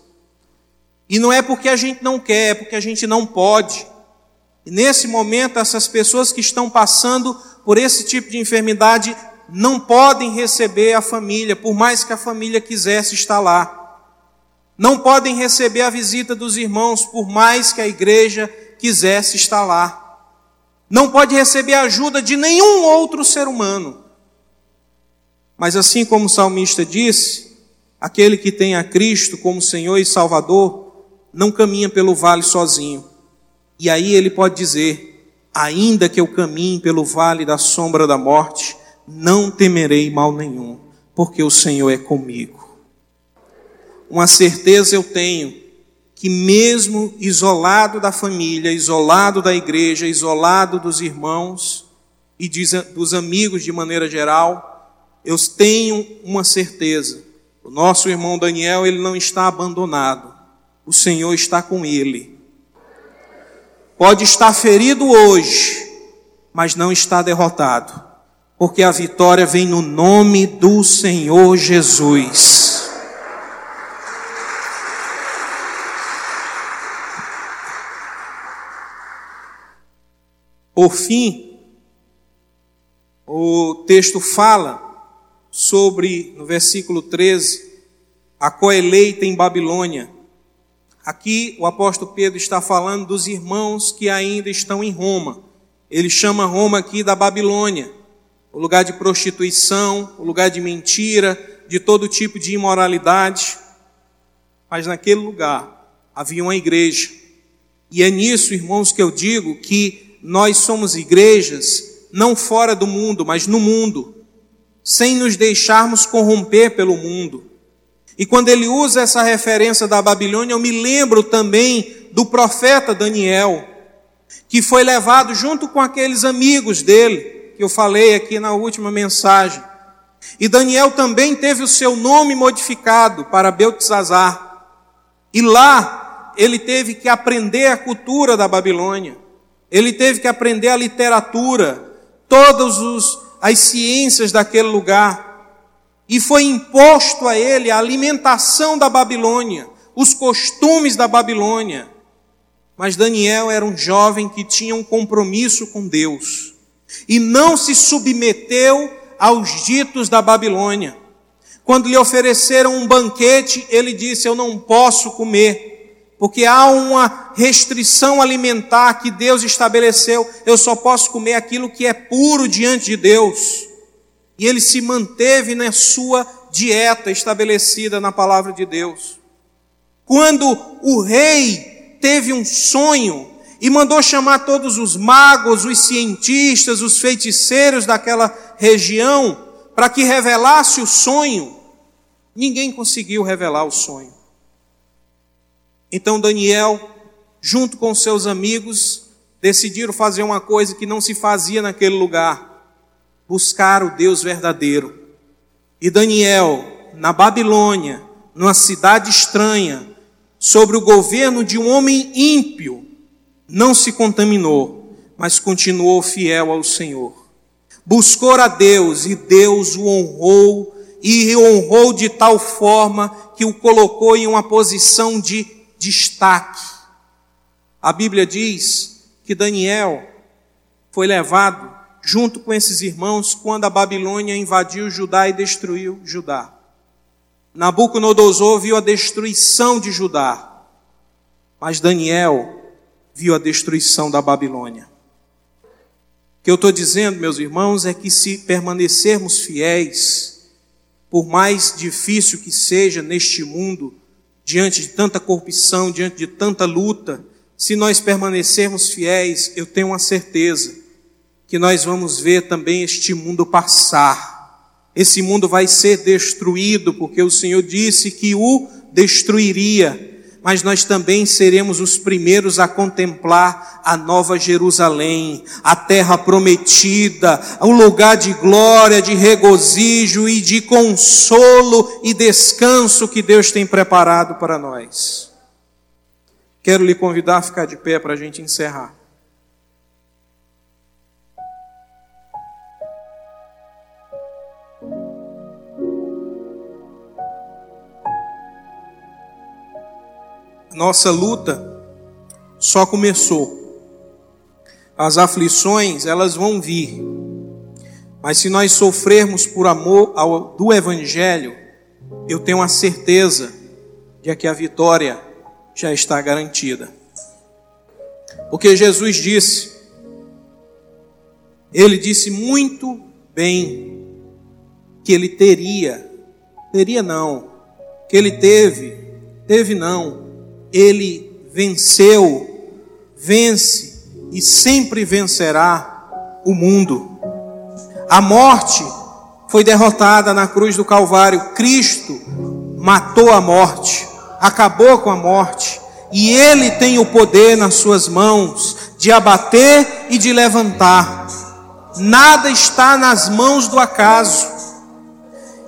E não é porque a gente não quer, é porque a gente não pode. E nesse momento, essas pessoas que estão passando por esse tipo de enfermidade não podem receber a família, por mais que a família quisesse estar lá. Não podem receber a visita dos irmãos, por mais que a igreja quisesse estar lá. Não pode receber a ajuda de nenhum outro ser humano. Mas assim como o salmista disse, aquele que tem a Cristo como Senhor e Salvador, não caminha pelo vale sozinho. E aí ele pode dizer: ainda que eu caminhe pelo vale da sombra da morte, não temerei mal nenhum, porque o Senhor é comigo. Uma certeza eu tenho que mesmo isolado da família, isolado da igreja, isolado dos irmãos e dos amigos de maneira geral, eu tenho uma certeza. O nosso irmão Daniel, ele não está abandonado o Senhor está com ele. Pode estar ferido hoje, mas não está derrotado, porque a vitória vem no nome do Senhor Jesus. Por fim, o texto fala sobre, no versículo 13, a coeleita em Babilônia. Aqui o apóstolo Pedro está falando dos irmãos que ainda estão em Roma. Ele chama Roma aqui da Babilônia, o lugar de prostituição, o lugar de mentira, de todo tipo de imoralidade. Mas naquele lugar havia uma igreja. E é nisso, irmãos, que eu digo que nós somos igrejas não fora do mundo, mas no mundo, sem nos deixarmos corromper pelo mundo e quando ele usa essa referência da Babilônia, eu me lembro também do profeta Daniel, que foi levado junto com aqueles amigos dele, que eu falei aqui na última mensagem. E Daniel também teve o seu nome modificado para Beltesazar. E lá ele teve que aprender a cultura da Babilônia. Ele teve que aprender a literatura, todas as ciências daquele lugar e foi imposto a ele a alimentação da Babilônia, os costumes da Babilônia. Mas Daniel era um jovem que tinha um compromisso com Deus e não se submeteu aos ditos da Babilônia. Quando lhe ofereceram um banquete, ele disse: Eu não posso comer, porque há uma restrição alimentar que Deus estabeleceu. Eu só posso comer aquilo que é puro diante de Deus. E ele se manteve na sua dieta estabelecida na palavra de Deus. Quando o rei teve um sonho e mandou chamar todos os magos, os cientistas, os feiticeiros daquela região para que revelasse o sonho, ninguém conseguiu revelar o sonho. Então Daniel, junto com seus amigos, decidiram fazer uma coisa que não se fazia naquele lugar buscar o Deus verdadeiro. E Daniel, na Babilônia, numa cidade estranha, sobre o governo de um homem ímpio, não se contaminou, mas continuou fiel ao Senhor. Buscou a Deus e Deus o honrou e o honrou de tal forma que o colocou em uma posição de destaque. A Bíblia diz que Daniel foi levado junto com esses irmãos quando a Babilônia invadiu Judá e destruiu Judá. Nabucodonosor viu a destruição de Judá, mas Daniel viu a destruição da Babilônia. O que eu estou dizendo, meus irmãos, é que se permanecermos fiéis, por mais difícil que seja neste mundo, diante de tanta corrupção, diante de tanta luta, se nós permanecermos fiéis, eu tenho uma certeza que nós vamos ver também este mundo passar. Esse mundo vai ser destruído, porque o Senhor disse que o destruiria mas nós também seremos os primeiros a contemplar a nova Jerusalém, a terra prometida, o lugar de glória, de regozijo e de consolo e descanso que Deus tem preparado para nós. Quero lhe convidar a ficar de pé para a gente encerrar. Nossa luta só começou. As aflições, elas vão vir. Mas se nós sofrermos por amor ao, do Evangelho, eu tenho a certeza de que a vitória já está garantida. Porque Jesus disse, ele disse muito bem que ele teria, teria não, que ele teve, teve não, ele venceu, vence e sempre vencerá o mundo. A morte foi derrotada na cruz do Calvário. Cristo matou a morte, acabou com a morte, e ele tem o poder nas suas mãos de abater e de levantar. Nada está nas mãos do acaso.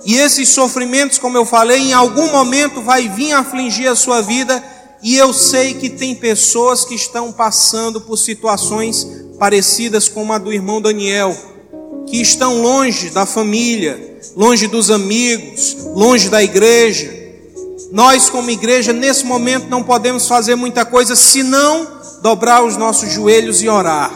E esses sofrimentos, como eu falei, em algum momento vai vir afligir a sua vida e eu sei que tem pessoas que estão passando por situações parecidas com a do irmão Daniel, que estão longe da família, longe dos amigos, longe da igreja. Nós, como igreja, nesse momento não podemos fazer muita coisa senão dobrar os nossos joelhos e orar.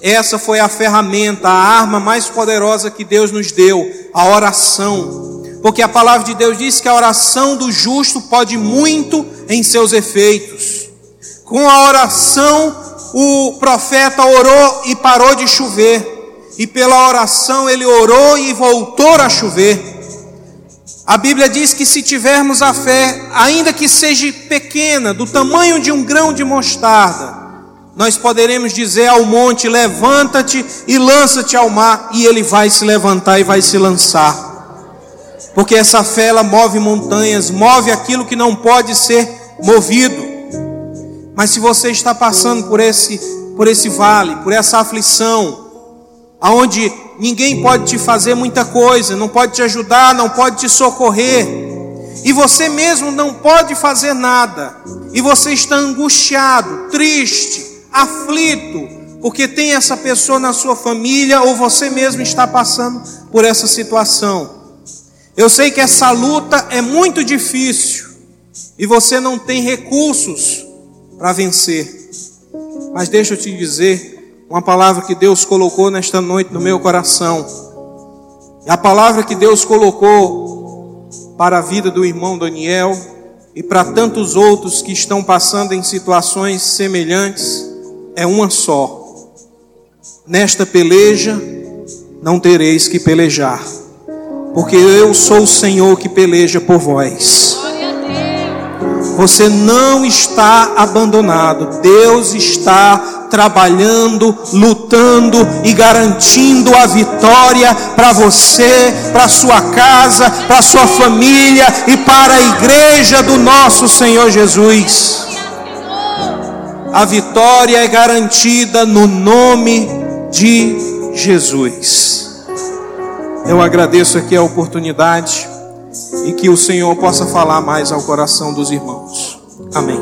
Essa foi a ferramenta, a arma mais poderosa que Deus nos deu, a oração. Porque a palavra de Deus diz que a oração do justo pode muito em seus efeitos. Com a oração, o profeta orou e parou de chover. E pela oração ele orou e voltou a chover. A Bíblia diz que se tivermos a fé, ainda que seja pequena, do tamanho de um grão de mostarda, nós poderemos dizer ao monte: levanta-te e lança-te ao mar, e ele vai se levantar e vai se lançar porque essa fé ela move montanhas, move aquilo que não pode ser movido. Mas se você está passando por esse por esse vale, por essa aflição, aonde ninguém pode te fazer muita coisa, não pode te ajudar, não pode te socorrer, e você mesmo não pode fazer nada, e você está angustiado, triste, aflito, porque tem essa pessoa na sua família ou você mesmo está passando por essa situação. Eu sei que essa luta é muito difícil e você não tem recursos para vencer. Mas deixa eu te dizer uma palavra que Deus colocou nesta noite no meu coração. É a palavra que Deus colocou para a vida do irmão Daniel e para tantos outros que estão passando em situações semelhantes é uma só. Nesta peleja não tereis que pelejar porque eu sou o Senhor que peleja por vós. Você não está abandonado, Deus está trabalhando, lutando e garantindo a vitória para você, para sua casa, para sua família e para a igreja do nosso Senhor Jesus. A vitória é garantida no nome de Jesus. Eu agradeço aqui a oportunidade e que o Senhor possa falar mais ao coração dos irmãos. Amém.